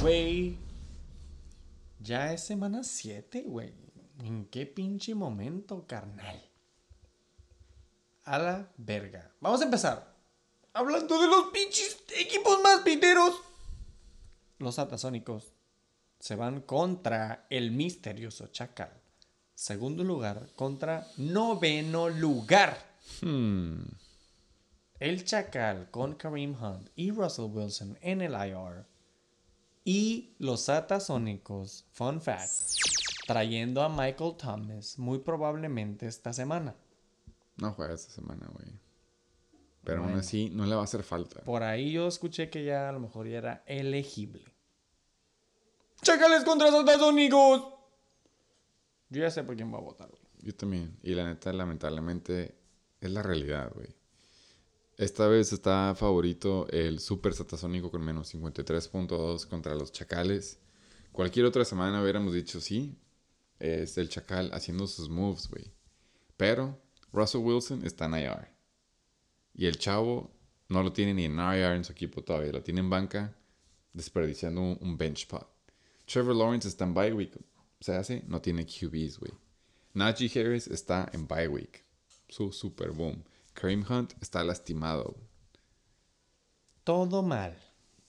Güey. Ya es semana 7, güey. ¿En qué pinche momento, carnal? A la verga. Vamos a empezar. Hablando de los pinches equipos más piteros. Los atasónicos se van contra el misterioso Chacal. Segundo lugar contra noveno lugar. Hmm. El Chacal con Kareem Hunt y Russell Wilson en el IR. Y los Atasónicos, fun fact, trayendo a Michael Thomas muy probablemente esta semana. No juega esta semana, güey. Pero aún así, no le va a hacer falta. Por ahí yo escuché que ya a lo mejor ya era elegible. ¡Chacales contra los Atasónicos! Yo ya sé por quién va a votar, güey. Yo también. Y la neta, lamentablemente, es la realidad, güey. Esta vez está favorito el Super Satasónico con menos 53.2 contra los Chacales. Cualquier otra semana hubiéramos dicho sí. Es el Chacal haciendo sus moves, güey. Pero Russell Wilson está en IR. Y el chavo no lo tiene ni en IR en su equipo todavía. Lo tiene en banca, desperdiciando un, bench spot. Trevor Lawrence está en bye week. Se hace, no tiene QBs, güey. Najee Harris está en bye week. Su super boom. Kareem Hunt está lastimado. Todo mal.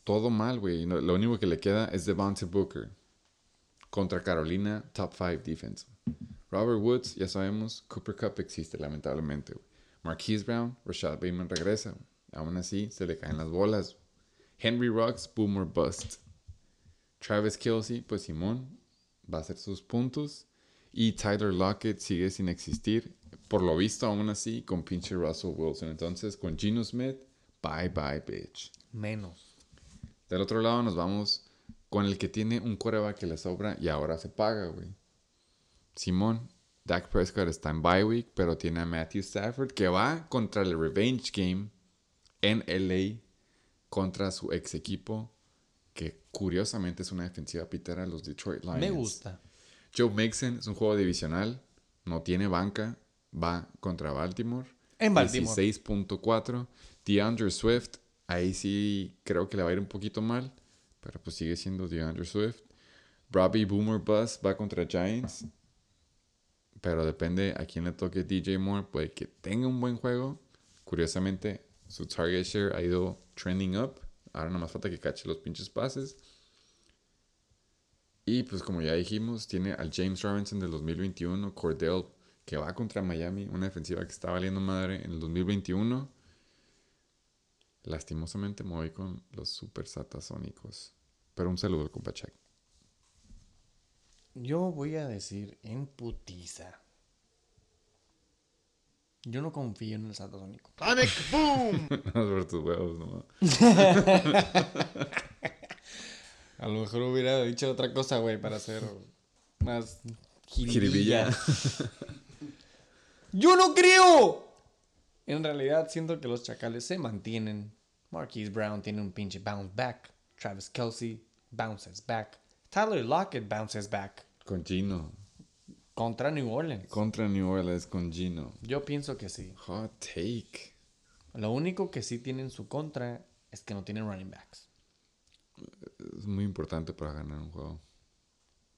Todo mal, güey. No- Lo único que le queda es Devontae Booker. Contra Carolina, top 5 defense. Robert Woods, ya sabemos, Cooper Cup existe, lamentablemente. Marquise Brown, Rashad Bateman regresa. Aún así, se le caen las bolas. Henry Rocks, Boomer Bust. Travis Kelsey, pues Simón, va a hacer sus puntos. Y Tyler Lockett sigue sin existir. Por lo visto, aún así, con pinche Russell Wilson. Entonces, con Geno Smith, bye bye, bitch. Menos. Del otro lado nos vamos con el que tiene un coreback que le sobra y ahora se paga, güey. Simón, Dak Prescott está en bye week, pero tiene a Matthew Stafford que va contra el revenge game en LA contra su ex equipo, que curiosamente es una defensiva pitera, los Detroit Lions. Me gusta. Joe Mixon es un juego divisional, no tiene banca, va contra Baltimore. En Baltimore. 16.4. DeAndre Swift, ahí sí creo que le va a ir un poquito mal, pero pues sigue siendo DeAndre Swift. Robbie Boomer Bus va contra Giants, pero depende a quién le toque DJ Moore, puede que tenga un buen juego. Curiosamente, su target share ha ido trending up. Ahora nada más falta que cache los pinches pases. Y pues como ya dijimos, tiene al James Robinson del 2021, Cordell que va contra Miami, una defensiva que está valiendo madre en el 2021. Lastimosamente me voy con los super satasónicos. Pero un saludo al compa Chuck. Yo voy a decir en putiza. Yo no confío en el Satasónico. Panic Boom. Por tus huevos, ¿no? A lo mejor hubiera dicho otra cosa, güey, para hacer más Jiribilla. ¡Yo no creo! En realidad, siento que los chacales se mantienen. Marquise Brown tiene un pinche bounce back. Travis Kelsey bounces back. Tyler Lockett bounces back. Con Gino. Contra New Orleans. Contra New Orleans con Gino. Yo pienso que sí. Hot take. Lo único que sí tiene en su contra es que no tienen running backs. Muy importante para ganar un juego.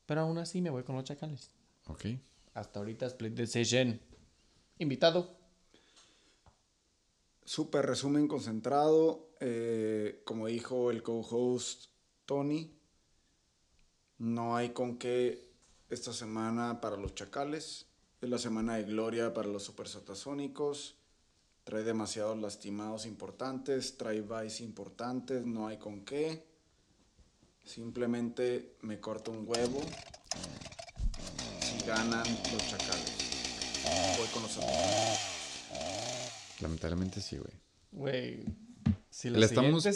Pero aún así me voy con los chacales. ¿Ok? Hasta ahorita split decision. Invitado. Súper resumen concentrado. eh, como dijo el co-host Tony, no hay con qué esta semana para los chacales. Es la semana de gloria para los supersatasónicos. Trae demasiados lastimados importantes, trae buys importantes, no hay con qué. Simplemente me corto un huevo si ganan los chacales. Voy con los. Lamentablemente sí, güey. Güey. Si Le estamos pidiendo,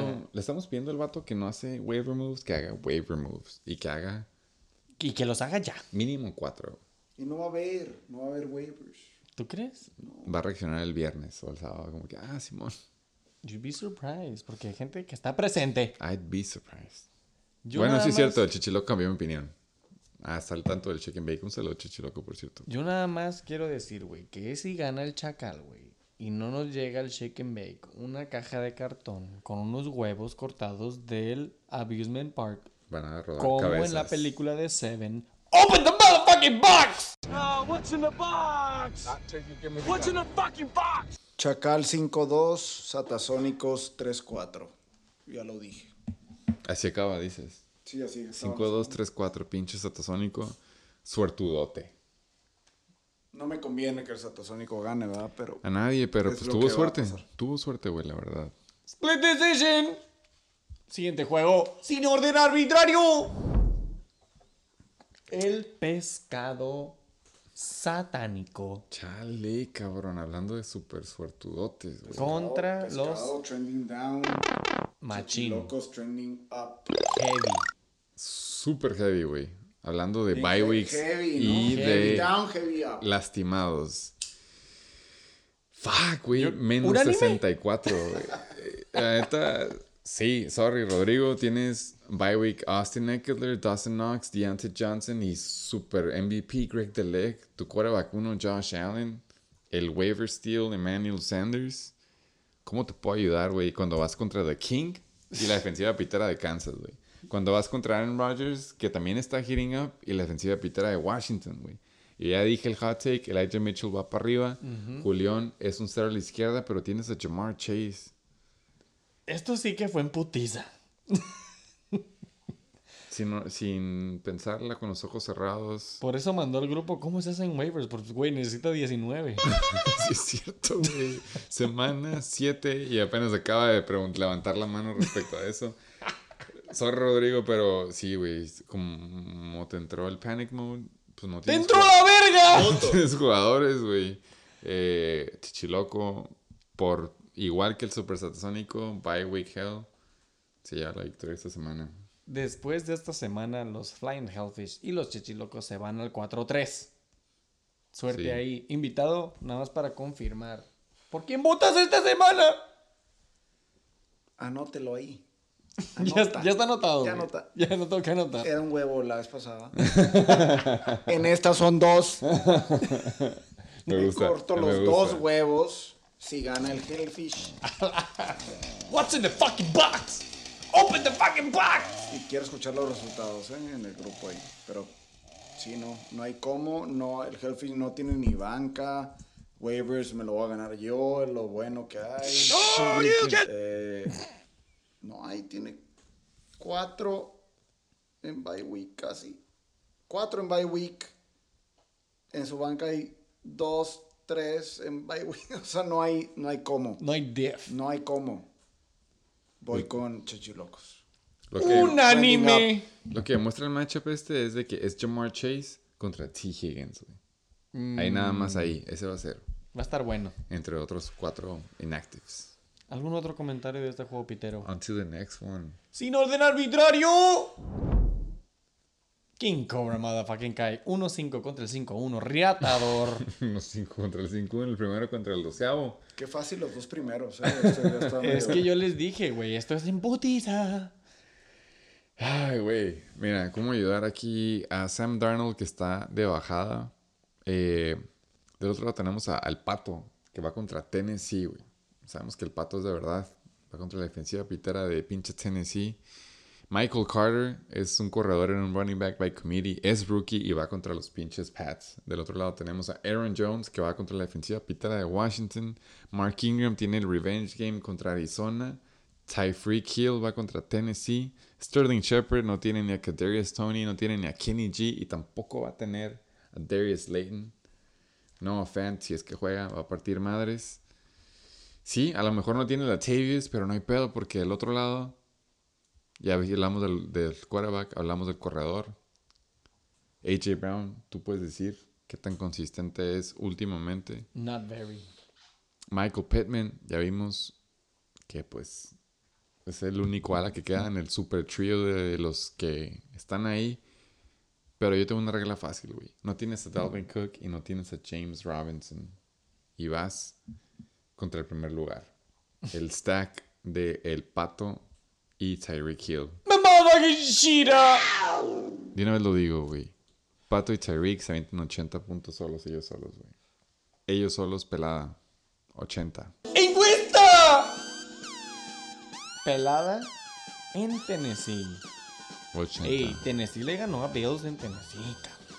semana- le estamos pidiendo al vato que no hace waiver moves, que haga waiver moves. Y que haga Y que los haga ya. mínimo cuatro. Y no va a haber, no va a haber waivers. ¿Tú crees? Va a reaccionar el viernes o el sábado, como que, ah, Simón, You'd be surprised. Porque hay gente que está presente. I'd be surprised. Yo bueno, sí es más- cierto, el chichiloco cambió mi opinión. Hasta el tanto del chicken bacon, se lo chichiloco, por cierto. Yo nada más quiero decir, güey, que si gana el chacal, güey, y no nos llega el and bake, una caja de cartón con unos huevos cortados del Abusement Park, Van a rodar como cabezas. en la película de Seven. ¡Open the motherfucking box! Oh, what's in the box? What's in the fucking box? Chacal 5-2, Satasónicos 3-4. Ya lo dije. Así acaba, dices. Sí, así. 5-2-3-4, pinche satasónico. Suertudote. No me conviene que el Satasónico gane, ¿verdad? Pero A nadie, pero Es pues tuvo suerte. Tuvo suerte, güey, la verdad. Split decision. Siguiente juego, sin orden arbitrario. El pescado satánico Chale, cabrón, hablando de super suertudotes, güey. contra Pescado los trending down. machín Locos trending up. heavy. Super heavy, güey. Hablando de bye weeks heavy, ¿no? y Heavy de down, heavy up. lastimados. Fuck, güey. Menos ¿Unánime? 64, güey. Eh, La neta, sí, sorry, Rodrigo. Tienes bye week Austin Eckler, Dawson Knox, Deontay Johnson y super MVP Greg Deleg. Tu quarterback uno, Josh Allen. El waiver steal, Emmanuel Sanders. ¿Cómo te puedo ayudar, güey? Cuando vas contra The King y la defensiva pitera de Kansas, güey. Cuando vas contra Aaron Rodgers, que también está hitting up, y la defensiva pitera de Washington, güey. Y ya dije el hot take, Elijah Mitchell va para arriba. Julián es un cero a la izquierda, pero tienes a Jamar Chase. Esto sí que fue en putiza. Sin, sin pensarla con los ojos cerrados. Por eso mandó al grupo, ¿cómo se hacen waivers? Porque, güey, necesita 19. Sí, es cierto, güey. Semana 7 y apenas acaba de levantar la mano respecto a eso. Sorry, Rodrigo, pero sí, güey. Como te entró el panic mode, pues no tienes. ¡Dentro la verga! No tienes jugadores, güey. Eh, Chichiloco, por igual que el Super Satasónico, by Week Hell, se lleva la victoria esta semana. Después de esta semana, los Flying Hellfish y los Chichilocos se van al 4-3. Suerte Sí. ahí. Invitado, nada más para confirmar. ¿Por quién votas esta semana? Anótelo ahí. Ya, Anota. ya está anotado. Ya anota. Ya no tengo que anotar. Era un huevo la vez pasada. en esta son dos. Me Me gusta. corto me los gusta. dos huevos. Si gana el Hellfish. What's in the fucking box? Open the fucking box. Y quiero escuchar los resultados ¿eh? en el grupo ahí. Pero sí, no. No hay cómo. No, el Hellfish no tiene ni banca. Waivers me lo voy a ganar yo. Lo bueno que hay. Eh, no hay. Tiene cuatro en bye week casi. Cuatro en bye week. En su banca hay dos, tres en week. O sea, no hay, no hay cómo. No hay diff. No hay cómo. Voy con Chichilocos. Lo que, Unánime. lo que demuestra el matchup este es de que es Jamar Chase contra T. Higgins, güey. Ahí nada más ahí. Ese va a ser. Va a estar bueno. Entre otros cuatro inactives. ¿Algún otro comentario de este juego pitero? To the next one. ¡Sin orden arbitrario! King Cobra Motherfucking Kai. 1-5 contra el 5-1. Riatador. Los 5 contra el 5, el primero contra el doceavo. Qué fácil los dos primeros, ¿eh? Este ya está es que yo les dije, güey, esto es en putiza. Ay, güey. Mira, cómo ayudar aquí a Sam Darnold que está de bajada. Eh, del otro lado tenemos a- al Pato que va contra Tennessee, güey. Sabemos que el Pato es de verdad. Va contra la defensiva pitera de pinche Tennessee. Michael Carter es un corredor en un running back by committee. Es rookie y va contra los pinches Pats. Del otro lado tenemos a Aaron Jones que va contra la defensiva pitera de Washington. Mark Ingram tiene el revenge game contra Arizona. Tyreek Hill va contra Tennessee. Sterling Shepard no tiene ni a Kadarius Tony, no tiene ni a Kenny G y tampoco va a tener a Darius Layton. No offense, si es que juega, va a partir madres. Sí, a lo mejor no tiene la Tavius, pero no hay pedo porque del otro lado ya hablamos del, del quarterback, hablamos del corredor. AJ Brown, tú puedes decir qué tan consistente es últimamente. Not very. Michael Pittman, ya vimos que pues es el único ala que queda en el super trio de los que están ahí. Pero yo tengo una regla fácil, güey. No tienes a Dalvin Cook y no tienes a James Robinson. Y vas contra el primer lugar. El stack de El Pato y Tyreek Hill. ¡Me! De una vez lo digo, güey. Pato y Tyreek se avientan 80 puntos solos, ellos solos, güey. Ellos solos, pelada. 80. ¡Encuesta! Pelada en Tennessee. 80. Ey, Tennessee le ganó a Bills en Tennessee, cabrón.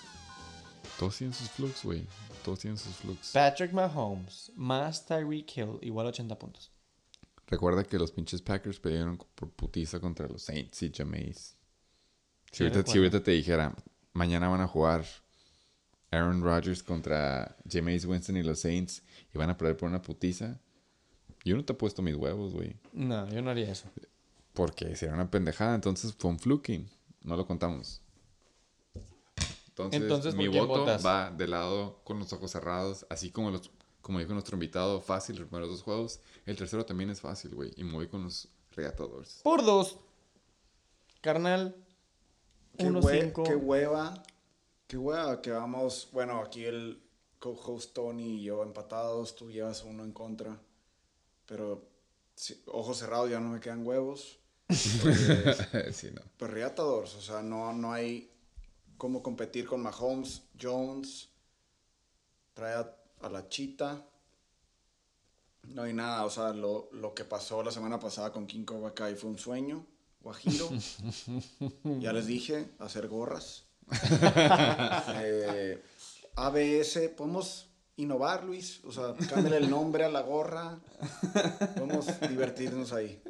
Todos tienen sus flux, güey. Todos tienen sus flux. Patrick Mahomes más Tyreek Hill igual a 80 puntos. Recuerda que los pinches Packers perdieron por putiza contra los Saints y Jameis. Si, ahorita, si recuerdo. ahorita te dijera, mañana van a jugar Aaron Rodgers contra Jameis Winston y los Saints y van a perder por una putiza, yo no te he puesto mis huevos, güey. No, yo no haría eso. Porque sería una pendejada, entonces fue un fluking. No lo contamos. Entonces, Entonces, ¿por mi voto votas? va de lado con los ojos cerrados, así como los como dijo nuestro invitado, fácil los primeros dos juegos. El tercero también es fácil, güey. Y me voy con los Reatadores. Por dos. Carnal. Qué, hue- 1-5. qué hueva. Qué hueva que vamos. Bueno, aquí el co-host Tony y yo empatados. Tú llevas uno en contra. Pero sí, ojos cerrados ya no me quedan huevos. Pues, sí, no. pues Reatadores. O sea, no, no hay cómo competir con Mahomes, Jones. Trae a, a la chita. No hay nada. O sea, lo, lo que pasó la semana pasada con King Cobra Kai fue un sueño. Guajiro. ya les dije, hacer gorras. Eh, ABS, podemos innovar, Luis. O sea, cámbiale el nombre a la gorra. Podemos divertirnos ahí.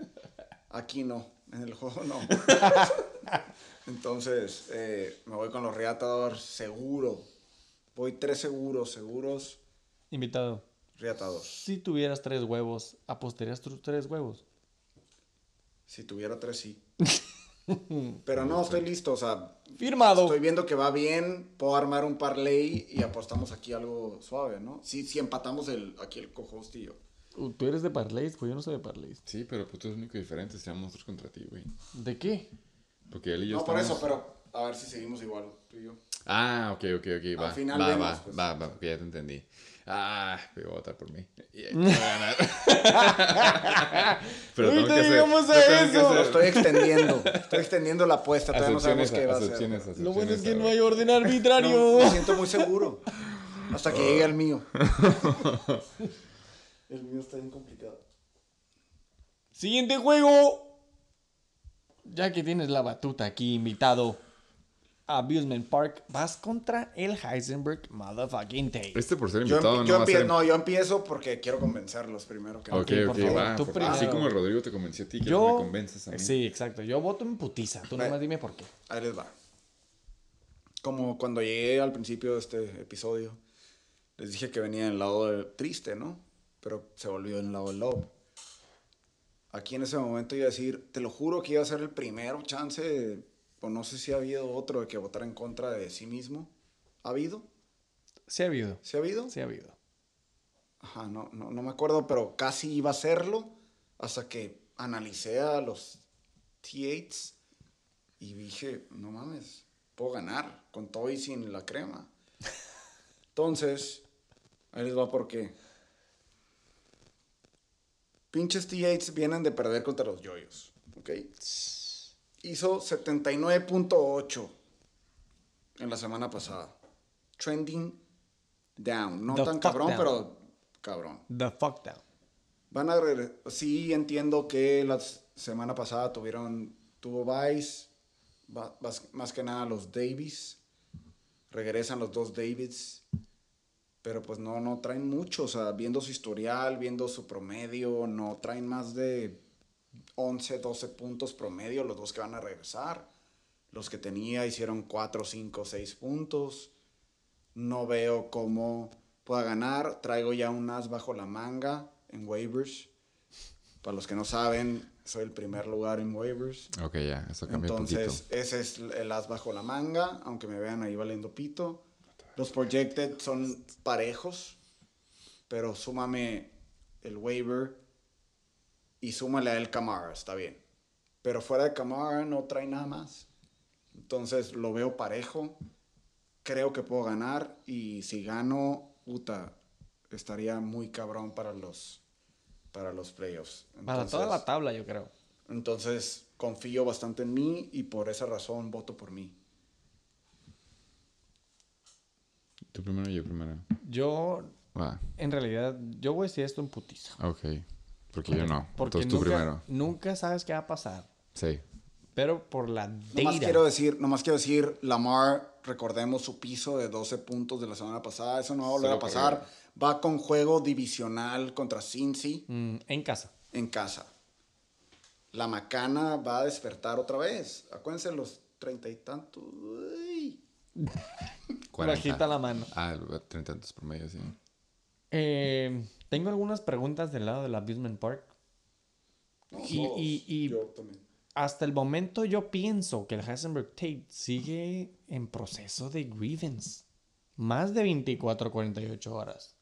Aquí no, en el juego no. Entonces, eh, me voy con los Reatadores, seguro. Voy tres seguros, seguros, Invitado. Reatadores. Si tuvieras tres huevos, ¿apostarías tus tres huevos? Si tuviera tres, sí. Pero no, estoy listo, o sea, Firmado. Estoy viendo que va bien, puedo armar un parlay y apostamos aquí algo suave, ¿no? Si, si empatamos el, aquí el co-host y yo. Uh, Tú eres de parlays, pues yo no soy de parlays. Sí, pero pues tú eres el único diferente. Seamos nosotros contra ti, güey. ¿De qué? Porque él y yo No por eso, pero a ver si seguimos igual, tú y yo. Ah, ok, ok, ok. Va, Al final va, vemos, va, pues. va, va, ya te entendí. Ah, voy a votar por mí. Voy a ganar. pero tengo Ahorita que hacer. llegamos a que eso. hacer Lo estoy extendiendo, estoy extendiendo la apuesta, todavía no sabemos qué va a ser. acepciones, Lo bueno es que no hay orden arbitrario. No, me siento muy seguro. Hasta que llegue el mío. El mío está bien complicado. Siguiente juego. Ya que tienes la batuta aquí, invitado. Abusement Park, vas contra el Heisenberg Motherfucking Take. Este por ser invitado no yo va a ser. no, yo empiezo porque quiero convencerlos primero que Ok, Ok, por ok, favor, va. tú por- primero. Así como Rodrigo te convenció a ti, quiero que Yo. me convences a mí. Sí, exacto. Yo voto en putiza. Tú nomás dime por qué. Ahí les va. Como cuando llegué al principio de este episodio, les dije que venía del lado del triste, ¿no? Pero se volvió en el lado del love. Aquí en ese momento iba a decir, te lo juro que iba a ser el primero chance, o no sé si ha habido otro de que votara en contra de sí mismo. ¿Ha habido? Sí ha habido. ¿Sí ha habido? Sí ha habido. Ajá, no, no, no me acuerdo, pero casi iba a hacerlo hasta que analicé a los T8s y dije, no mames, puedo ganar con todo y sin la crema. Entonces, ahí les va por qué. Pinches T8s vienen de perder contra los yoyos, ¿ok? Hizo 79.8 en la semana pasada. Trending down. No The tan cabrón, down. pero cabrón. The fuck down. Van a Sí, entiendo que la semana pasada tuvieron. Tuvo Vice. va- Más, más que nada los Davis. Regresan los dos Davids. Pero pues no, no traen mucho. O sea, viendo su historial, viendo su promedio, no traen más de 11, 12 puntos promedio los dos que van a regresar. Los que tenía hicieron 4, 5, 6 puntos. No veo cómo pueda ganar. Traigo ya un as bajo la manga en waivers. Para los que no saben, soy el primer lugar en waivers. Ok, ya, eso cambia Entonces, poquito. ese es el as bajo la manga, aunque me vean ahí valiendo pito. Los projected son parejos, pero súmame el waiver y súmale a el Camara, está bien. Pero fuera de Camara no trae nada más. Entonces lo veo parejo. Creo que puedo ganar y si gano, puta, estaría muy cabrón para los, para los playoffs. Para toda la tabla, yo creo. entonces confío bastante en mí y por esa razón voto por mí. Tú primero y yo primero. Yo En realidad, yo voy a decir esto en putiza. ok. Porque yo no. Porque Entonces tú nunca, primero. nunca sabes qué va a pasar. Sí. Pero por la Nomás data. quiero decir, nomás quiero decir, Lamar, recordemos su piso de 12 puntos de la semana pasada, eso no va a volver a pasar. Va con juego divisional contra Cincy Mm, en casa. en casa. La macana va a despertar otra vez. Acuérdense los treinta y tantos. Uy. 40. Bajita la mano. Ah, treinta y tantos promedio, sí. Eh, tengo algunas preguntas del lado del Abusement Park. Y- todos. y- y- Yo también. Hasta el momento yo pienso que el Heisenberg Tate sigue en proceso de grievance. Más de 24 a 48 horas.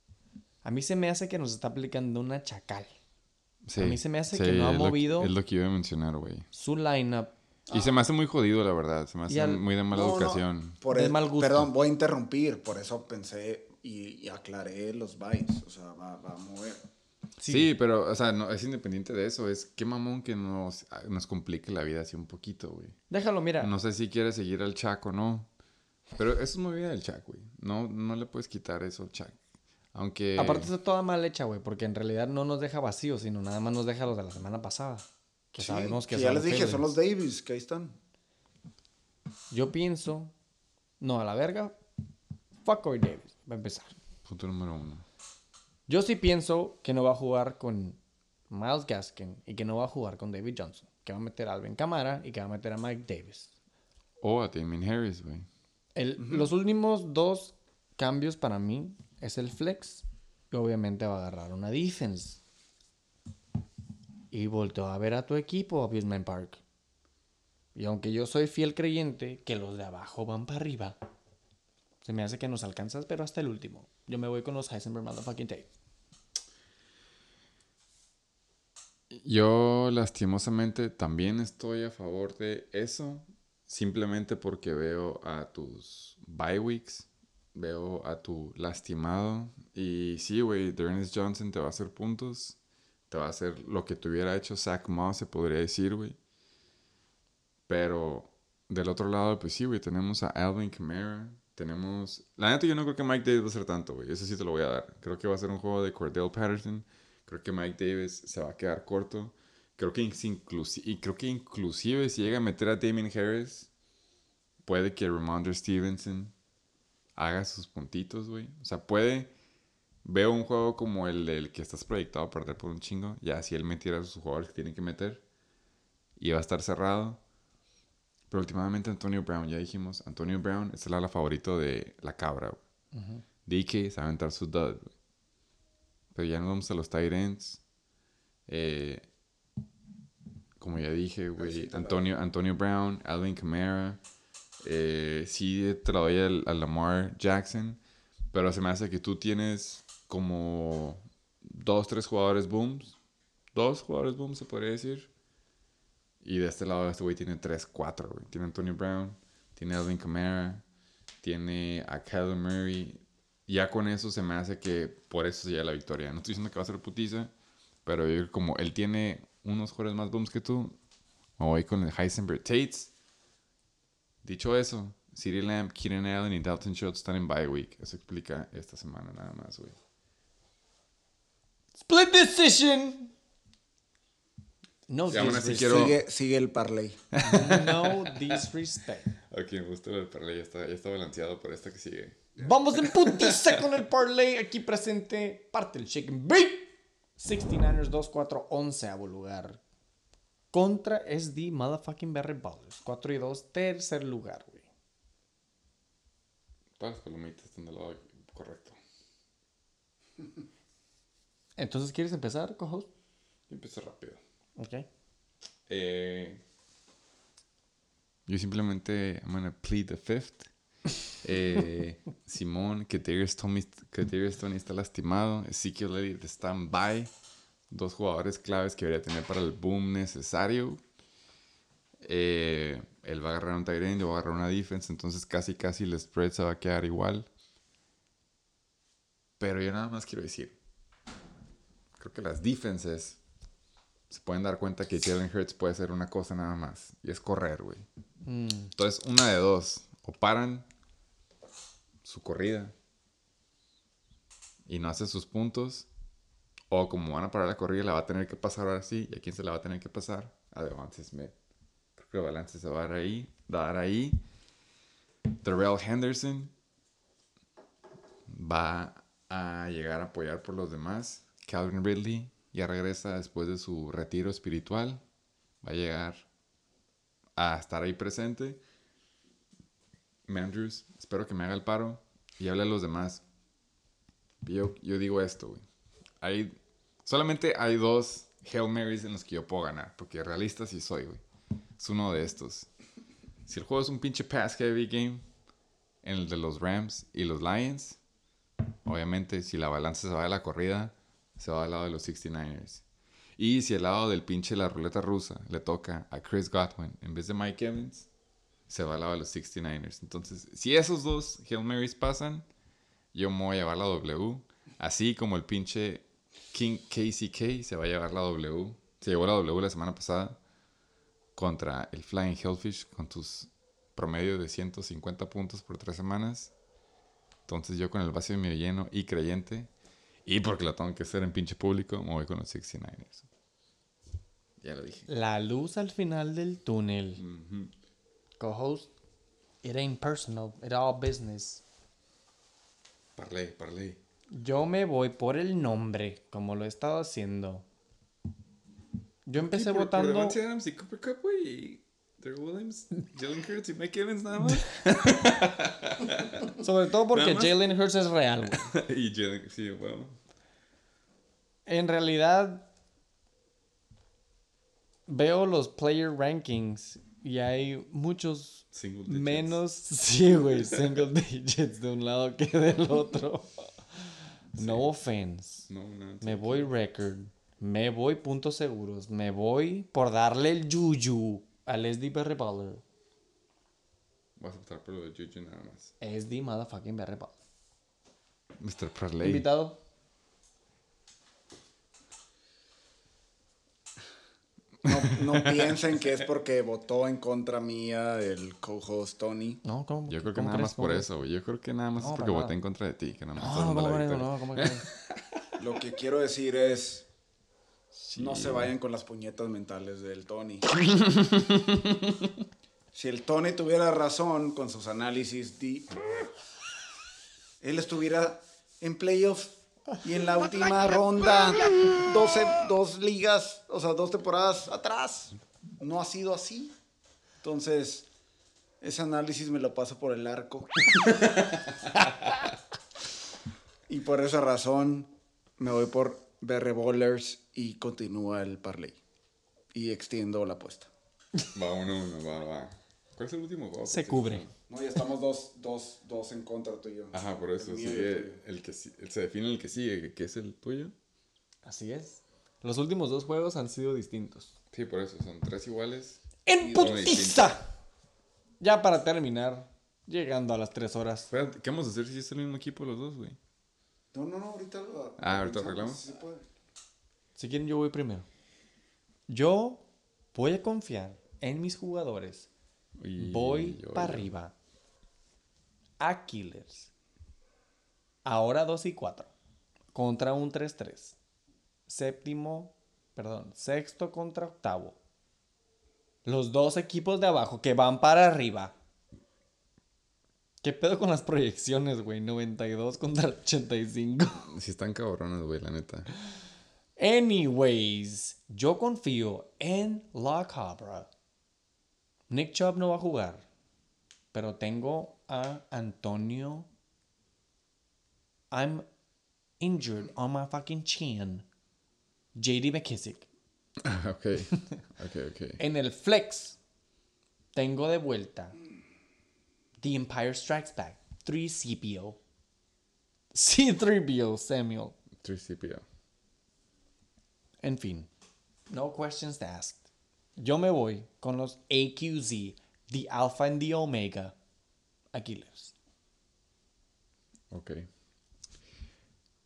A mí se me hace que nos está aplicando una chacal. Sí. A mí se me hace que no ha es lo que- movido- es lo que iba a mencionar, güey. Su lineup. Y se me hace muy jodido, la verdad. Se me hace al- muy de mala No, no, educación. por De el- mal gusto. Perdón, voy a interrumpir. Por eso pensé y, y aclaré los bytes. O sea, va, va a mover. Sí. pero, o sea, no, es independiente de eso. Es qué mamón que nos, nos complique la vida así un poquito, güey. Déjalo, mira. No sé si quiere seguir al Chac o no. Pero eso es movida del Chac, güey. No, no le puedes quitar eso al Chac. Aunque. Aparte está toda mal hecha, güey, porque en realidad no nos deja vacíos, sino nada más nos deja los de la semana pasada. Que Sí, sabemos que que ya les dije, son los. Davis, que ahí están. Yo pienso, no, a la verga, fuck Corey Davis, va a empezar. Punto número uno. Yo sí pienso que no va a jugar con Miles Gaskin y que no va a jugar con David Johnson, que va a meter a Alvin Kamara y que va a meter a Mike Davis. O a Damien Harris, güey. El- Los últimos dos cambios para mí es el flex y obviamente va a agarrar una defense. Y volteo a ver a tu equipo, Abusement Park. Y aunque yo soy fiel creyente que los de abajo van para arriba, se me hace que nos alcanzas, pero hasta el último. Yo me voy con los Heisenberg Motherfucking Tate. Yo lastimosamente también estoy a favor de eso, simplemente porque veo a tus bye weeks, veo a tu lastimado y sí, güey, Dearness Johnson te va a hacer puntos, te va a hacer lo que tuviera hecho Zach Moss, se podría decir, güey. Pero del otro lado, pues sí, güey, tenemos a Alvin Kamara, tenemos... La neta yo no creo que Mike Davis va a hacer tanto, güey, eso sí te lo voy a dar. Creo que va a ser un juego de Cordell Patterson. Creo que Mike Davis se va a quedar corto. Creo que, y creo que inclusive si llega a meter a Damien Harris, puede que Ramondre Stevenson haga sus puntitos, güey. O sea, puede... Veo un juego como el del que estás proyectado a perder por un chingo. Ya, si él metiera a sus jugadores que tienen que meter. Y va a estar cerrado. Pero últimamente Antonio Brown, ya dijimos, Antonio Brown es el ala favorito de la cabra, güey. DK se va a aventar su dud, güey. Pero ya nos vamos a los tight ends. Eh, como ya dije, güey, Antonio, Antonio Brown, Alvin Kamara. Eh, sí te lo doy al- Lamar Jackson. Pero se me hace que tú tienes como dos, tres jugadores booms. Dos jugadores booms, se podría decir. Y de este lado, este güey tiene 3, 4, güey. Tiene Antonio Brown, tiene Alvin Kamara, tiene a Kyler Murray. Ya con eso se me hace que por eso se lleva la victoria. No estoy diciendo que va a ser putiza, pero yo como él tiene unos jugadores más booms que tú, me voy con el Heisenberg Tates. Dicho eso, CeeDee Lamb, Keenan Allen y Dalton Schultz están en bye week. Eso explica esta semana nada más, güey. Split decision. No Y aún así disrespect. quiero- Sigue, sigue el parlay. No disrespect. Ok, me gusta el parlay. Ya está, ya está balanceado por esta que sigue. Vamos en putiza con el parlay aquí presente. Parte el chicken break. 69ers 2-4 onceavo lugar. Contra SD motherfucking Berry Ballers. 4 y 2, tercer lugar, güey. Todas las palomitas están del lado correcto. Entonces, ¿quieres empezar, co-host? Yo empiezo rápido. Ok. Eh, yo simplemente, I'm gonna plead the fifth. Eh, Simón, que Darius Tony, está lastimado. Ezekiel Elliott está en bye. Dos jugadores claves que debería tener para el boom necesario. Eh, él va a agarrar un tight end, yo voy a agarrar una defense. Entonces casi casi el spread se va a quedar igual. Pero yo nada más quiero decir. Creo que las defenses se pueden dar cuenta que Jalen Hurts puede hacer una cosa nada más. Y es correr, güey. Entonces, una de dos. O paran su corrida. y no hace sus puntos, o como van a parar la corrida, la va a tener que pasar ahora sí. ¿Y a quién se la va a tener que pasar? A Devontae Smith. Creo que el balance se va a dar ahí. Dar ahí. Darrell Henderson va a llegar a apoyar por los demás. Calvin Ridley ya regresa después de su retiro espiritual. Va a llegar a estar ahí presente. Mandrews, espero que me haga el paro y hable a los demás. Yo, yo digo esto, güey. Hay, solamente hay dos Hail Marys en los que yo puedo ganar, porque realista sí soy, güey. Es uno de estos. Si el juego es un pinche pass heavy game, en el de los Rams y los Lions, obviamente si la balanza se va de la corrida, se va al lado de los 69ers. Y si el lado del pinche la ruleta rusa le toca a Chris Godwin en vez de Mike Evans, se va al lado de los 69ers. Entonces, si esos dos Hail Marys pasan, yo me voy a llevar la W. Así como el pinche King KCK se va a llevar la W. Se llevó la W la semana pasada contra el Flying Hellfish con tus promedio de 150 puntos por tres semanas. Entonces yo con el vacío medio lleno y creyente, y porque lo tengo que hacer en pinche público, me voy con los 69ers. Ya lo dije. La luz al final del túnel. Co-host, it ain't personal, it all business. Parley, parley. Yo me voy por el nombre, como lo he estado haciendo. Yo empecé votando. Adams y Cooper Cup, güey. Derek Williams, Jalen Hurts y Mike Evans nada más. Sobre todo porque. Jalen Hurts es real, güey. y Jalen, sí, bueno. En realidad, veo los player rankings y hay muchos Single digits. menos, sí, güey, single digits de un lado que del otro. No offense. No, no. Me voy record. Me voy puntos seguros. Me voy por darle el yuyu al SD Barry Butler. Vas a optar por lo de Juju nada más. SD motherfucking Barry Butler. Mr. Parley. Invitado. No, no piensen que es porque votó en contra mía el co-host Tony. No, ¿cómo? Yo creo que nada crees? más por ¿Cómo eso, güey. Yo creo que nada más No, es porque voté en contra de ti, que nada más No, dando la ¿cómo crees? victoria. No, ¿cómo crees? Lo que quiero decir es, no se vayan con las puñetas mentales del Tony. si el Tony tuviera razón con sus análisis, di- él estuviera en playoffs y en la última ronda, 12, dos ligas, o sea, dos temporadas atrás. No ha sido así. Entonces, ese análisis me lo paso por el arco. Y por esa razón me voy por BR Bowlers y continúa el parlay. Y extiendo la apuesta. Va uno, uno, va, va. ¿Cuál es el último voto? Se cubre. No, ya estamos dos, dos, dos en contra tuyo. Ajá, por eso El y sigue el que el- se define el que sigue, que es el tuyo. Así es. Los últimos dos juegos han sido distintos. Sí, por eso son tres iguales. ¡En y putiza! Ya para terminar, llegando a las tres horas. Espérate, ¿Qué vamos a hacer si es el mismo equipo los dos, güey? No, no, no, ahorita lo Ah, ahorita pensamos, arreglamos. sí se puede. Si quieren, yo voy primero. Yo voy a confiar en mis jugadores. Y Voy yo- para yo- arriba. A Killers. Ahora 2 y 4. Contra un 3-3. Séptimo, perdón, sexto contra octavo. Los dos equipos de abajo que van para arriba. ¿Qué pedo con las proyecciones, güey? 92 contra 85. Sí están cabrones, güey, la neta. Anyways, yo confío en La Cabra. Nick Chubb no va a jugar, pero tengo a Antonio. I'm injured on my fucking chin. JD McKissick. Ok, ok, ok. En el flex tengo de vuelta The Empire Strikes Back 3CPO. C3PO Samuel. 3CPO. En fin, no questions asked. Yo me voy con los AQZ, the Alpha and the Omega, Aquiles. Ok.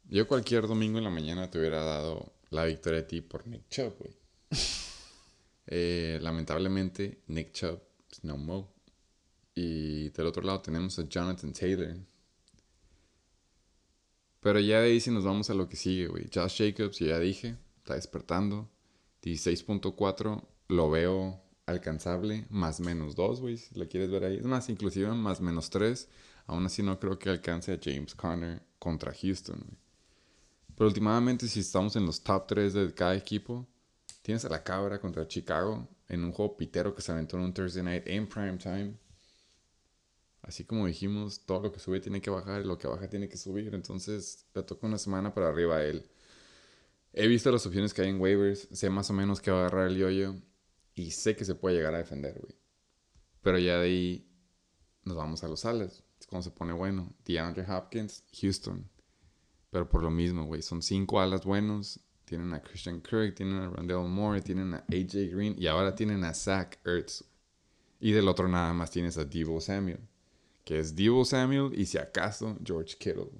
Yo cualquier domingo en la mañana te hubiera dado la victoria a ti por Nick Chubb, güey. Eh, lamentablemente, Nick Chubb, pues, no mo. Y del otro lado tenemos a Jonathan Taylor. Pero ya de ahí si nos vamos a lo que sigue, güey. Josh Jacobs, ya dije, está despertando. 16.4 lo veo alcanzable, más menos 2, güey, si lo quieres ver ahí. Es más, inclusive más menos 3. Aún así no creo que alcance a James Conner contra Houston. Pero últimamente si estamos en los top 3 de cada equipo, tienes a la cabra contra Chicago en un juego pitero que se aventó en un Thursday night en prime time. Así como dijimos, todo lo que sube tiene que bajar y lo que baja tiene que subir. Entonces le toca una semana para arriba a él. He visto las opciones que hay en waivers. Sé más o menos que va a agarrar el yoyo. Y sé que se puede llegar a defender, güey. Pero ya de ahí nos vamos a los alas. Es cuando se pone bueno. DeAndre Hopkins, Houston. Pero por lo mismo, güey. Son cinco alas buenos. Tienen a Christian Kirk, tienen a Rondell Moore, tienen a AJ Green y ahora tienen a Zach Ertz. Y del otro nada más tienes a Devo Samuel. Que es Devo Samuel y si acaso George Kittle.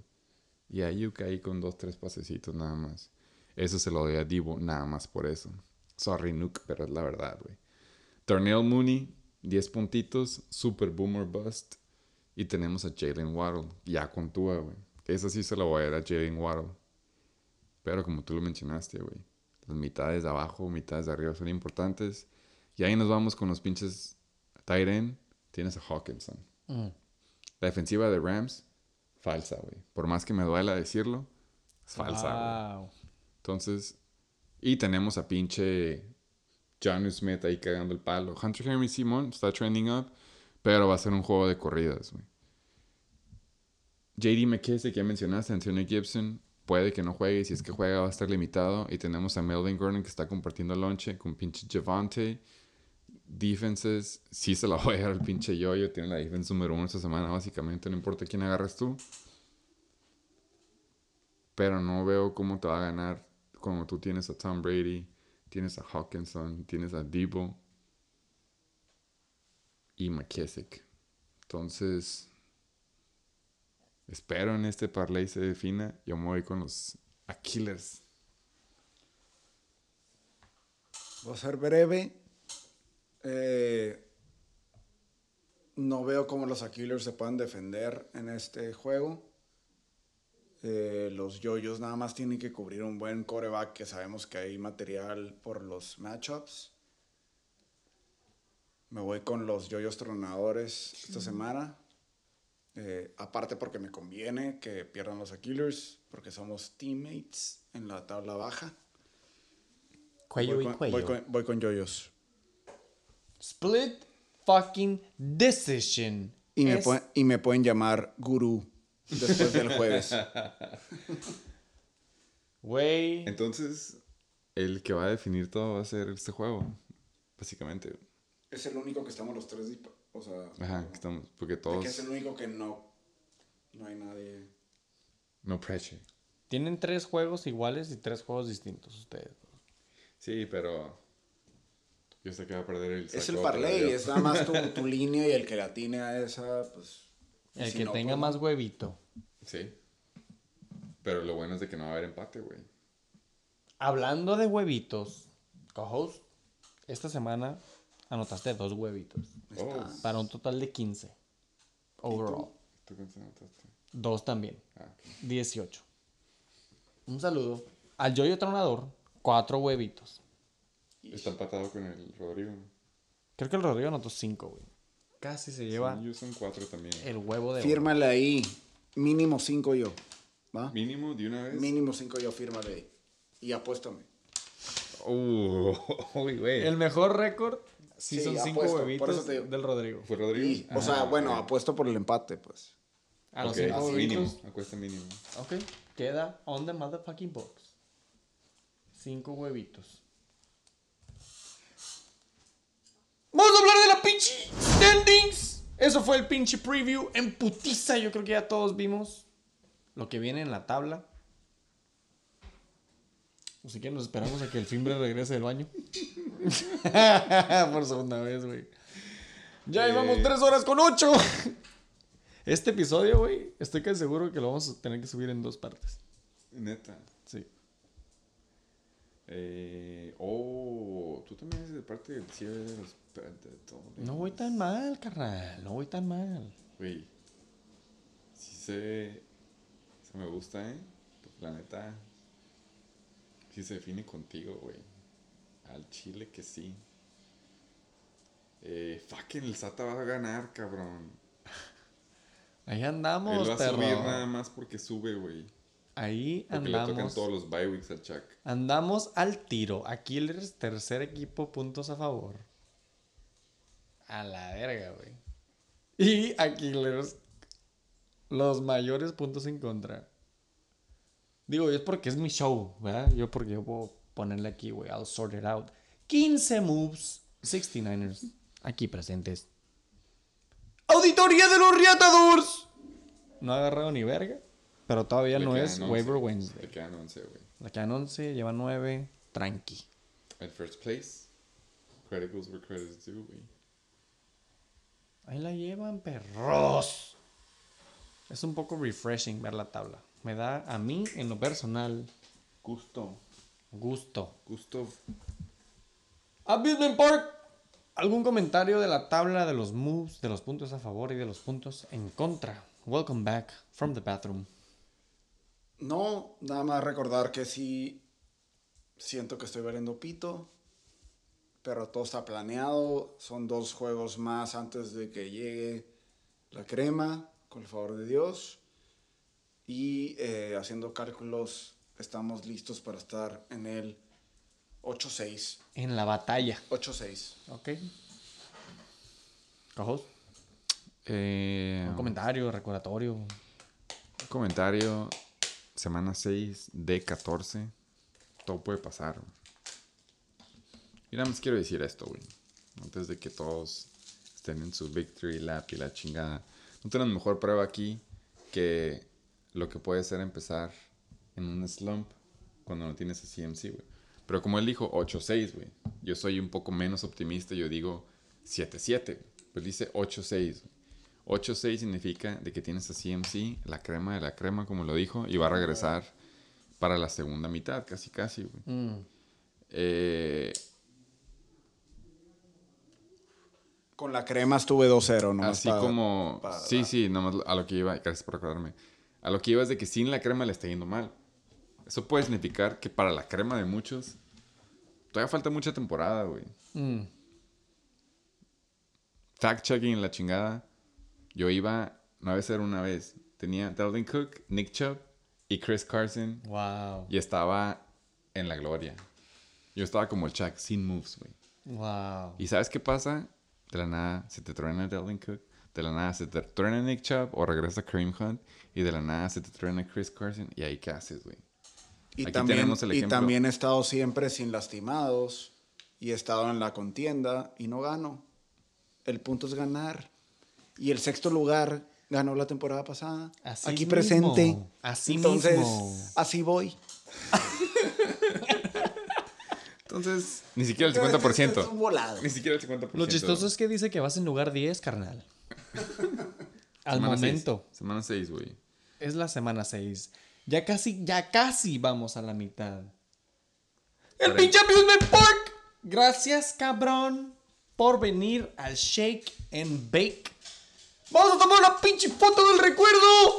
Y Ayuk ahí con dos, tres pasecitos nada más. Eso se lo doy a Divo nada más por eso. Sorry, Nuke, pero es la verdad, güey. Darnell Mooney, 10 puntitos, Super Boomer Bust. Y tenemos a Jalen Waddle, ya con Tua, güey. Eso sí se lo voy a dar a Jalen Waddle. Pero como tú lo mencionaste, güey. Las mitades de abajo, mitades de arriba son importantes. Y ahí nos vamos con los pinches tight end. Tienes a Hawkinson. Mm. La defensiva de Rams, falsa, güey. Por más que me duela decirlo, es falsa, güey. Wow. Entonces, y tenemos a pinche John Smith ahí cagando el palo. Hunter Henry Simon está trending up, pero va a ser un juego de corridas, güey. JD McKissick, ya mencionaste, Antonio Gibson, puede que no juegue, si es que juega va a estar limitado. Y tenemos a Melvin Gordon que está compartiendo lonche con pinche Javante. Defenses, sí se la voy a dar al pinche Yoyo, tiene la defense número uno esta semana, básicamente, no importa quién agarras tú. Pero no veo cómo te va a ganar como tú tienes a Tom Brady, tienes a Hawkinson, tienes a Debo y McKissick. Entonces, espero en este parlay se defina. Yo me voy con los Aquiles. Va a ser breve. Eh, no veo cómo los Aquilers se puedan defender en este juego. Eh, los yoyos nada más tienen que cubrir un buen coreback que sabemos que hay material por los matchups. Me voy con los yoyos tronadores esta semana. Eh, aparte porque me conviene que pierdan los Aquilers, porque somos teammates en la tabla baja. Cuello voy y con, cuello. Voy con, voy con yoyos. Split fucking decision. Y me, Es- pue- y me pueden llamar gurú después del jueves. Güey. Entonces, el que va a definir todo va a ser este juego, básicamente. Es el único que estamos los tres. O sea, Ajá, que estamos, porque todos, que es el único que no. No hay nadie. no pressure. Tienen tres juegos iguales y tres juegos distintos ustedes. Sí, pero yo sé que va a perder el Es el parlay, es nada más tu, tu línea y el que la atine a esa, pues. El si que no, tenga pues, más huevito. Sí. Pero lo bueno es de que no va a haber empate, güey. Hablando de huevitos, co-host, esta semana anotaste dos huevitos. Oh, Para un total de 15. Overall. ¿tú cuántos anotaste? Dos también. Ah, ok. 18. Un saludo al Yoyo Tronador. Cuatro huevitos. Está empatado con el Rodrigo. Creo que el Rodrigo anotó cinco, güey. Casi se lleva Yo son cuatro también. el huevo de oro. Fírmale ahí. Mínimo cinco yo. ¿Va? Mínimo de una vez. Mínimo cinco yo, fírmale ahí. Y apuéstame. Uh, uy, güey. El mejor récord sí, Sí, son cinco apuesto, huevitos eso te digo. del Rodrigo. ¿Fue Rodrigo? Y, o sea, Ah, bueno, ok. apuesto por el empate, pues. A los Ok, cinco mínimo. Acuesta mínimo. Ok. Queda on the motherfucking box. Cinco huevitos. Vamos a hablar de la pinche standings. Eso fue el pinche preview en putiza. Yo creo que ya todos vimos lo que viene en la tabla. Así que nos esperamos a que el Fimbre regrese del baño. Por segunda vez, güey. Ya llevamos Eh. tres horas con ocho. Este episodio, güey, estoy casi seguro que lo vamos a tener que subir en dos partes. Neta. Eh, oh, tú también eres de parte del cierre de los. No voy tan mal, carnal. No voy tan mal. Güey. Sí se. Se me gusta, ¿eh? La neta. Sí se define contigo, güey. Al chile que sí. Eh, fucking el SATA va a ganar, cabrón. Ahí Él andamos, va a subir nada más porque sube, güey. Ahí Porque le tocan andamos. todos los bye weeks al Chuck. Andamos al tiro. Killers, tercer equipo, puntos a favor. A la verga, güey. Y a Killers, los mayores puntos en contra. Digo, es porque es mi show, ¿verdad? Yo porque yo puedo ponerle aquí, güey. I'll sort it out. 15 moves, 69ers. Aquí presentes. Auditoría de los Riatadores. No ha agarrado ni verga. Pero todavía Le no es 11. Waiver Wednesday. Le quedan 11, güey. La quedan 11, lleva 9. Tranqui. At first place. Credit goes where credit is due, güey. Ahí la llevan, perros. Es un poco refreshing ver la tabla. Me da a mí, en lo personal, Gusto. gusto. Gusto. Amusement Park. ¿Algún comentario de la tabla de los moves, de los puntos a favor y de los puntos en contra? Welcome back from the bathroom. No, nada más recordar que sí siento que estoy valiendo pito, pero todo está planeado. Son dos juegos más antes de que llegue la crema, con el favor de Dios. Y eh, haciendo cálculos, estamos listos para estar en el 8-6. En la batalla. 8-6. ¿Ok? Cojos. Eh, Un comentario, recordatorio. comentario. Semana 6 de 14. Todo puede pasar. güey. Y nada más quiero decir esto, güey. Antes de que todos estén en su victory lap y la chingada. No tenemos mejor prueba aquí que lo que puede ser empezar en un slump cuando no tienes a CMC, güey. Pero como él dijo 8-6, güey. Yo soy un poco menos optimista. Yo digo 7-7. güey. Pues dice 8-6. Güey. 8-6 significa de que tienes a CMC, la crema de la crema, como lo dijo, y va a regresar para la segunda mitad, casi, casi, güey. Mm. Eh, Con la crema estuve 2-0, ¿no? así como... pa- sí, sí, nomás a lo que iba, gracias por recordarme. A lo que iba es de que sin la crema le está yendo mal. Eso puede significar que para la crema de muchos, todavía falta mucha temporada, güey. Mm. Fact-checking en la chingada. Yo iba, no vez era una vez, tenía Dalvin Cook, Nick Chubb y Chris Carson. Wow. Y estaba en la gloria. Yo estaba como el Chuck, sin moves, güey. Wow. ¿Y sabes qué pasa? De la nada se te truena Delvin Cook, de la nada se te truena Nick Chubb o regresa Kareem Hunt y de la nada se te truena Chris Carson y ahí qué haces, güey. Y Aquí también, tenemos el y también he estado siempre sin lastimados y he estado en la contienda y no gano. El punto es ganar. Y el sexto lugar ganó la temporada pasada. Así Aquí mismo. presente. Así Entonces, mismo. así voy. Entonces, ni siquiera el Es un 50%. volado. Ni siquiera el 50%. Lo chistoso es que dice que vas en lugar 10, carnal. Al Semana seis. momento. Semana 6, güey. Es la semana 6. Ya casi, ya casi vamos a la mitad. ¡El pinche Amusement Park! Gracias, cabrón, por venir al Shake and Bake. ¡Vamos a tomar una pinche foto del recuerdo!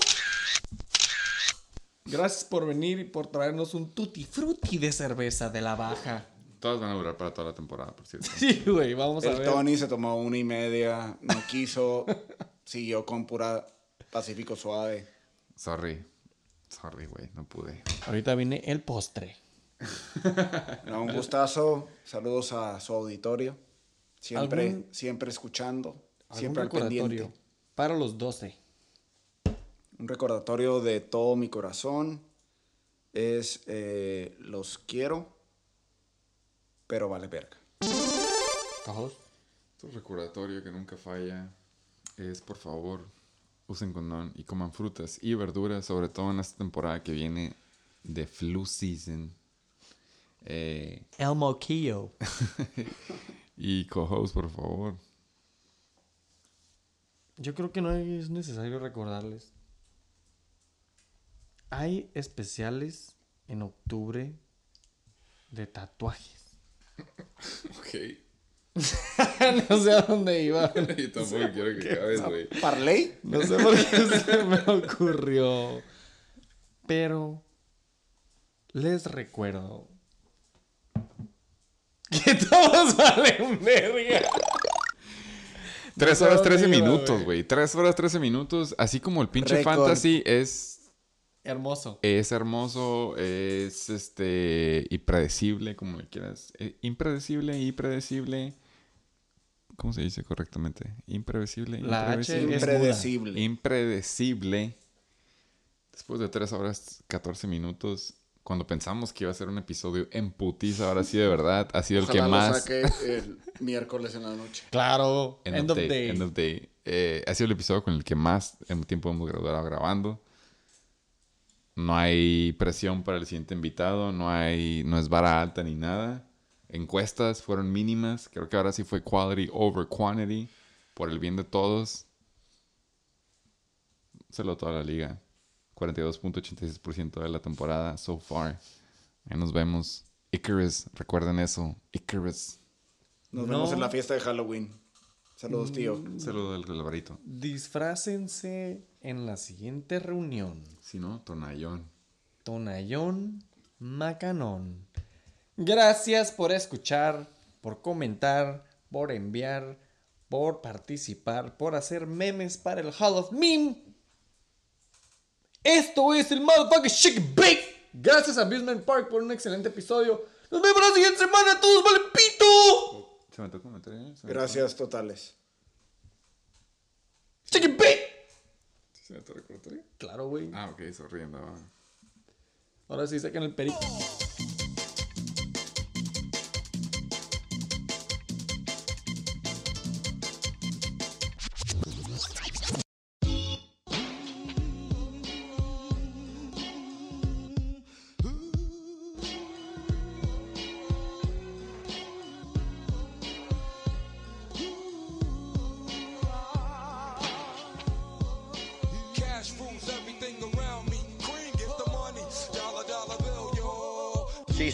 Gracias por venir y por traernos un tutti frutti de cerveza de la baja. Todas van a durar para toda la temporada, por cierto. Sí, güey, vamos a El ver. Tony se tomó una y media, no quiso, siguió con pura Pacífico Suave. Sorry. Sorry, güey, no pude. Ahorita viene el postre. No, un gustazo. Saludos a su auditorio. Siempre, ¿Algún- siempre escuchando. ¿Algún Siempre al pendiente. Para los 12. Un recordatorio de todo mi corazón es eh, los quiero, pero vale verga. Cajos. Otro recordatorio que nunca falla es, por favor, usen condón y coman frutas y verduras, sobre todo en esta temporada que viene de flu season. Eh, El moquillo. y cojos, por favor. Yo creo que no es necesario recordarles. Hay especiales en octubre de tatuajes. Ok. no sé a dónde iba. Yo tampoco quiero que acabes, güey. ¿Parley? No sé por qué se me ocurrió. Pero les recuerdo que todos valen verga. 3 No horas sé 13 dónde iba, minutos, güey. 3 horas 13 minutos. Así como el pinche fantasy es, Hermoso. es hermoso, es este impredecible, como le quieras. Eh, impredecible, impredecible. ¿Cómo se dice correctamente? Imprevisible, La H imprevisible. es Impredecible. impredecible. Después de 3 horas 14 minutos, cuando pensamos que iba a ser un episodio en putiza, ahora sí de verdad, ha sido el que lo más... saque el miércoles en la noche. Claro. End, End, of, of day, day. end of day. Eh, ha sido el episodio con el que más en tiempo hemos grabado grabando. No hay presión para el siguiente invitado, no hay, no es vara alta ni nada. Encuestas fueron mínimas. Creo que ahora sí fue quality over quantity. Por el bien de todos. Solo a toda la liga. 42.86% de la temporada so far. Ahí nos vemos. Icarus, recuerden eso. Icarus. Nos No. vemos en la fiesta de Halloween. Saludos, tío. Saludo del Alvarito. Disfrácense en la siguiente reunión. Si no, Tonayón. Tonayón Macanón. Gracias por escuchar, por comentar, por enviar, por participar, por hacer memes para el Hall of Meme. Esto es el Motherfucking Chick Bake. Gracias a Amusement Park por un excelente episodio. Nos vemos la siguiente semana. Todos valen pito. ¿Se me tocó meter me Gracias totales. Chicken Bake. tocó? ¿Se me tocó ahí? Claro, güey. Ah, ok, sonriendo. ah. Ahora sí sacan el perico.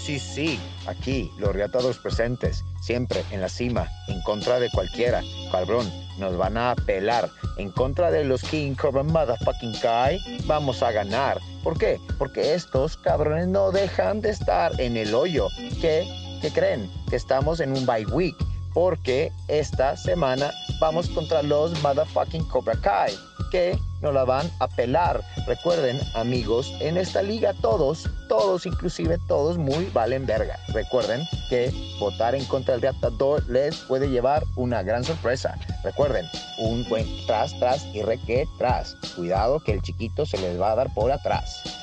Sí, sí, aquí, los riatados presentes, siempre en la cima, en contra de cualquiera. Cabrón, nos van a pelar. En contra de los King Cobra Motherfucking Kai, vamos a ganar. ¿Por qué? Porque estos cabrones no dejan de estar en el hoyo. ¿Qué? ¿Qué creen? Que estamos en un bye week. Porque esta semana vamos contra los Motherfucking Cobra Kai. Que nos la van a pelar. Recuerden, amigos, en esta liga todos, todos, inclusive todos, muy valen verga. Recuerden que votar en contra del reatador les puede llevar una gran sorpresa. Recuerden, un buen tras, tras y reque tras. Cuidado que el chiquito se les va a dar por atrás.